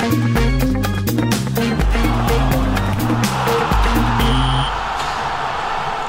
Thank you.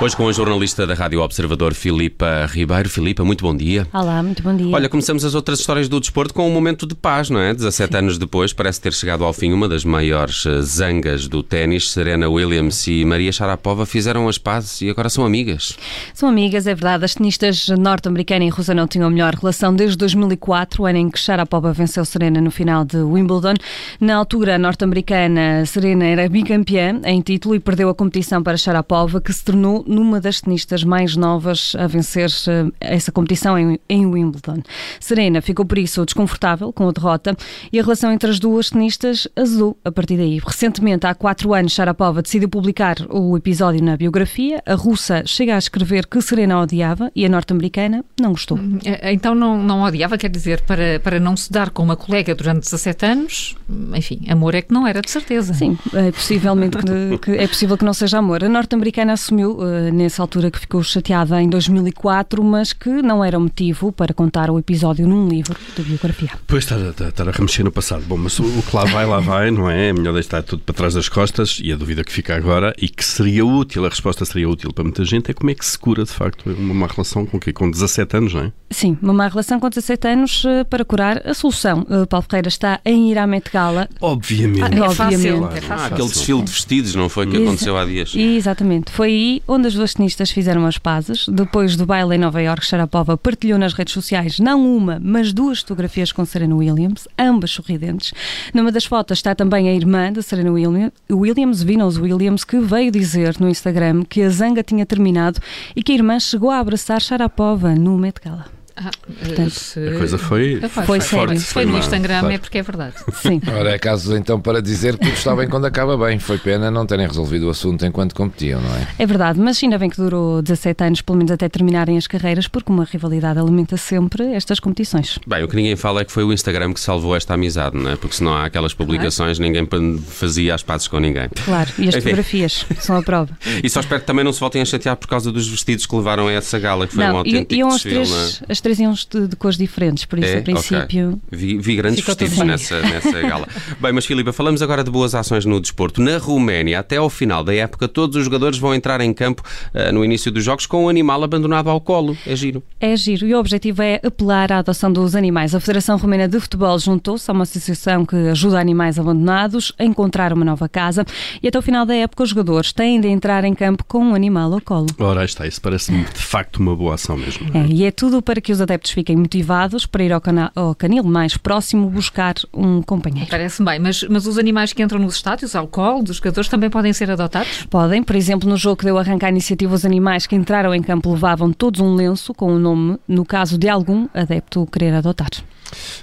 Hoje com a jornalista da Rádio Observador, Filipa Ribeiro. Filipa, muito bom dia. Olá, muito bom dia. Olha, começamos as outras histórias do desporto com um momento de paz, não é? 17 Sim. anos depois, parece ter chegado ao fim uma das maiores eh, zangas do ténis. Serena Williams e Maria Sharapova fizeram as pazes e agora são amigas. São amigas, é verdade. As tenistas norte-americana e russa não tinham a melhor relação desde 2004, o ano em que Sharapova venceu Serena no final de Wimbledon. Na altura, a norte-americana Serena era bicampeã em título e perdeu a competição para Sharapova, que se tornou numa das tenistas mais novas a vencer eh, essa competição em, em Wimbledon. Serena ficou por isso desconfortável com a derrota e a relação entre as duas tenistas azul a partir daí. Recentemente, há quatro anos, Sharapova decidiu publicar o episódio na biografia. A russa chega a escrever que Serena odiava e a norte-americana não gostou. Hum, eh, então não, não odiava, quer dizer, para, para não se dar com uma colega durante 17 anos, enfim, amor é que não era de certeza. Sim, é possivelmente que, que é possível que não seja amor. A norte-americana assumiu uh, nessa altura que ficou chateada em 2004, mas que não era motivo para contar o episódio num livro de biografia. Pois, estar, estar, estar a remexer no passado. Bom, mas o que lá vai, lá vai, não é? É melhor deixar tudo para trás das costas e a dúvida que fica agora e que seria útil, a resposta seria útil para muita gente, é como é que se cura, de facto, uma má relação com quê? Com 17 anos, não é? Sim, uma má relação com 17 anos eh, para curar a solução. Uh, Paulo Ferreira está em ir à Met Gala. Obviamente. Ah, é fácil, claro. é fácil. Ah, aquele desfile de vestidos, não foi? Que Exa aconteceu há dias. Exatamente. Foi aí onde as duas tenistas fizeram as pazes. Depois do baile em Nova York, Sharapova partilhou nas redes sociais não uma, mas duas fotografias com Serena Williams, ambas sorridentes. Numa das fotos está também a irmã de Serena Williams, Venus Williams, que veio dizer no Instagram que a zanga tinha terminado e que a irmã chegou a abraçar Sharapova no Met Gala. Ah, Portanto, se... A coisa foi, foi, foi sério. Forte, foi, foi no Instagram, claro. é porque é verdade. Sim. Ora, é caso então para dizer que tudo está bem quando acaba bem. Foi pena não terem resolvido o assunto enquanto competiam, não é? É verdade, mas ainda bem que durou 17 anos, pelo menos até terminarem as carreiras, porque uma rivalidade alimenta sempre estas competições. Bem, o que ninguém fala é que foi o Instagram que salvou esta amizade, não é? Porque se não há aquelas publicações, claro. ninguém fazia as pazes com ninguém. Claro, e as fotografias são a prova. E só espero que também não se voltem a chatear por causa dos vestidos que levaram a essa gala, que foi não, um autêntico iam desfile, as três, é? Iam de, de cores diferentes, por isso, é? a princípio. Okay. Vi, vi, grandes vestidos nessa, nessa gala. Bem, mas Filipe, falamos agora de boas ações no desporto. Na Roménia, até ao final da época, todos os jogadores vão entrar em campo uh, no início dos jogos com o um animal abandonado ao colo. É giro. É giro e o objetivo é apelar à adoção dos animais. A Federação Romena de Futebol juntou-se a uma associação que ajuda animais abandonados a encontrar uma nova casa e até o final da época os jogadores têm de entrar em campo com um animal ao colo. Ora, está, isso parece-me de facto uma boa ação mesmo. É, e é tudo para que os adeptos fiquem motivados para ir ao, cana ao canil mais próximo buscar um companheiro. Parece bem, mas, mas os animais que entram nos estádios, ao colo dos jogadores, também podem ser adotados? Podem. Por exemplo, no jogo que deu arrancar a iniciativa, os animais que entraram em campo levavam todos um lenço com o um nome, no caso de algum adepto querer adotar.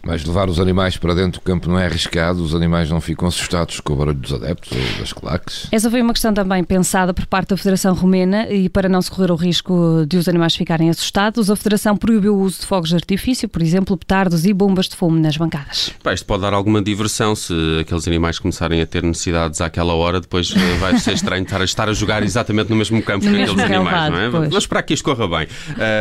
Mas levar os animais para dentro do campo não é arriscado, os animais não ficam assustados com o barulho dos adeptos ou das claques? Essa foi uma questão também pensada por parte da Federação Romena e para não se correr o risco de os animais ficarem assustados, a Federação proibiu o uso de fogos de artifício, por exemplo, petardos e bombas de fumo nas bancadas. Pá, isto pode dar alguma diversão se aqueles animais começarem a ter necessidades àquela hora, depois eh, vai ser estranho estar a, estar a jogar exatamente no mesmo campo no que aqueles animais, não é? Pois. Vamos esperar que isto corra bem.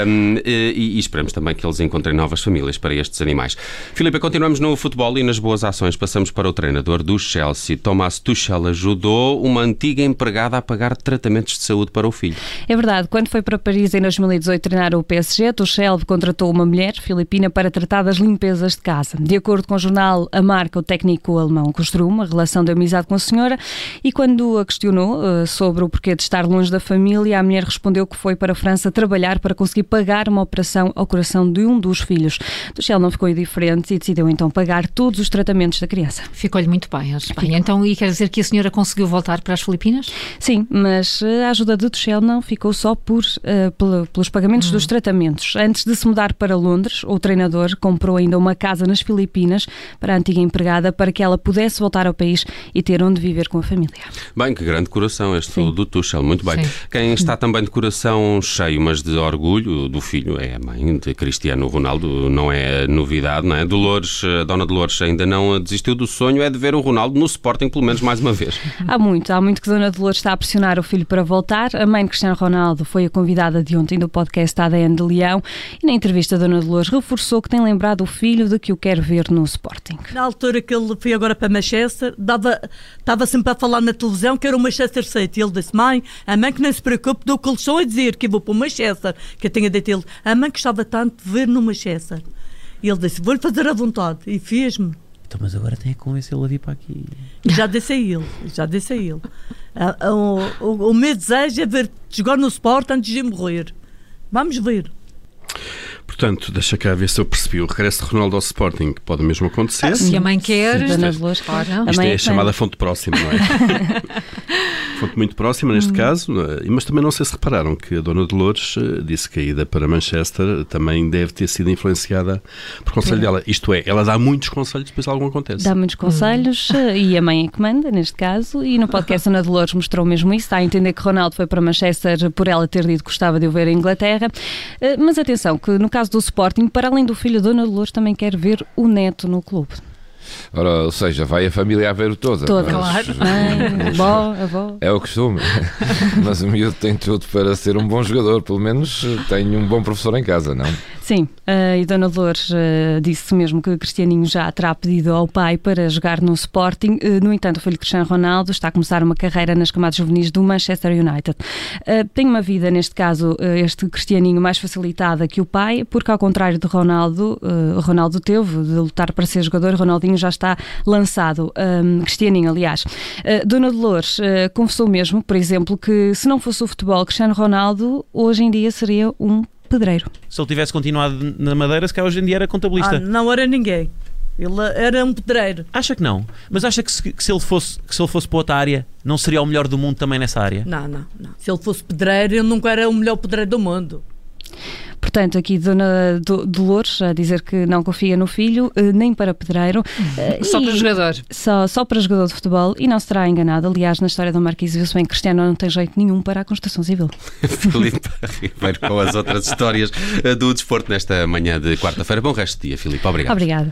Um, e, e esperemos também que eles encontrem novas famílias para estes animais. Filipe, continuamos no futebol e nas boas ações. Passamos para o treinador do Chelsea. Thomas Tuchel ajudou uma antiga empregada a pagar tratamentos de saúde para o filho. É verdade. Quando foi para Paris em 2018 treinar o PSG, Tuchel contratou uma mulher filipina para tratar das limpezas de casa. De acordo com o jornal A Marca, o técnico alemão construiu uma relação de amizade com a senhora e quando a questionou uh, sobre o porquê de estar longe da família, a mulher respondeu que foi para a França trabalhar para conseguir pagar uma operação ao coração de um dos filhos. Tuchel não ficou indiferente e decidiu então pagar todos os tratamentos da criança. Ficou-lhe muito bem a Espanha. Então, e quer dizer que a senhora conseguiu voltar para as Filipinas? Sim, mas eh, a ajuda de Tuchel não ficou só por, uh, pelos pagamentos hum. dos tratamentos. Antes de se mudar para Londres, o treinador comprou ainda uma casa nas Filipinas para a antiga empregada para que ela pudesse voltar ao país e ter onde viver com a família. Bem, que grande coração este Sim. do Tuchel, muito bem. Sim. Quem está também de coração cheio, mas de orgulho do filho, é a mãe de Cristiano Ronaldo, não é novidade não é? Dolores, a Dona Dolores ainda não desistiu do sonho, é de ver o Ronaldo no Sporting, pelo menos mais uma vez. Há muito, há muito que Dona Dolores está a pressionar o filho para voltar. A mãe de Cristiano Ronaldo foi a convidada de ontem do podcast ADN de Leão e na entrevista Dona Dolores reforçou que tem lembrado o filho de que o quer ver no Sporting. Na altura que ele foi agora para Manchester, dava, estava sempre a falar na televisão que era o Manchester City. Ele disse, mãe, a mãe que não se preocupe do que eles estão a dizer, que eu vou para o Manchester, que eu tenho dito ele. A mãe que estava tanto de ver no Manchester. E ele disse, vou-lhe fazer a vontade. E fez-me. Então, mas agora tem que convencê-lo a vir para aqui. Já disse a ele, já disse a ele. O, o, o meu desejo é ver jogar no Sport antes de morrer. Vamos ver. Portanto, deixa cá ver se eu percebi. O regresso de Ronaldo ao Sporting pode mesmo acontecer. Ah, se a mãe quer. Sim, Dolores, claro. Isto é a chamada fonte próxima, não é? fonte muito próxima neste hum. caso, é? mas também não sei se repararam que a Dona Dolores eh, disse que a ida para Manchester também deve ter sido influenciada por conselho dela. Isto é, ela dá muitos conselhos depois algo acontece. Dá muitos conselhos hum. e a mãe é que manda, neste caso, e no podcast a Dona Dolores mostrou mesmo isso. Está a entender que Ronaldo foi para Manchester por ela ter dito que gostava de o ver em Inglaterra. Eh, mas atenção, que no caso do Sporting, para além do filho, Dona Dolores também quer ver o neto no clube. Ora, ou seja, vai a família a ver o todo. Toda, claro. Mãe, avó, avó. É o costume. Mas o miúdo tem tudo para ser um bom jogador. Pelo menos tem um bom professor em casa, não? Sim, uh, e Dona Dolores uh, disse mesmo que Cristianinho já terá pedido ao pai para jogar no Sporting. Uh, no entanto, o filho Cristiano Ronaldo está a começar uma carreira nas camadas juvenis do Manchester United. tem uma vida, neste caso, este Cristianinho mais facilitada que o pai, porque ao contrário de Ronaldo, Ronaldo teve de lutar para ser jogador, Ronaldinho já está lançado. Um, Cristianinho, aliás. Dona Dolores confessou mesmo, por exemplo, que se não fosse o futebol, Cristiano Ronaldo hoje em dia seria um pedreiro. Se ele tivesse continuado na Madeira, se calhar hoje em dia era contabilista. Ah, não era ninguém. Ele era um pedreiro. Acha que não? Mas acha que se, que se, ele fosse, que se ele fosse para outra área, não seria o melhor do mundo também nessa área? Não, não, não. Se ele fosse pedreiro, ele nunca era o melhor pedreiro do mundo. Portanto, aqui Dona Dolores a dizer que não confia no filho, eh, nem para pedreiro. Eh, só para jogador. Só, só para jogador de futebol e não se terá enganado. Aliás, na história do Marquês viu-se bem que Cristiano não tem jeito nenhum para a construção civil. Filipe Ribeiro com as outras histórias eh, do desporto nesta manhã de quarta-feira. Bom resto de dia, Filipe. Obrigado. Obrigado.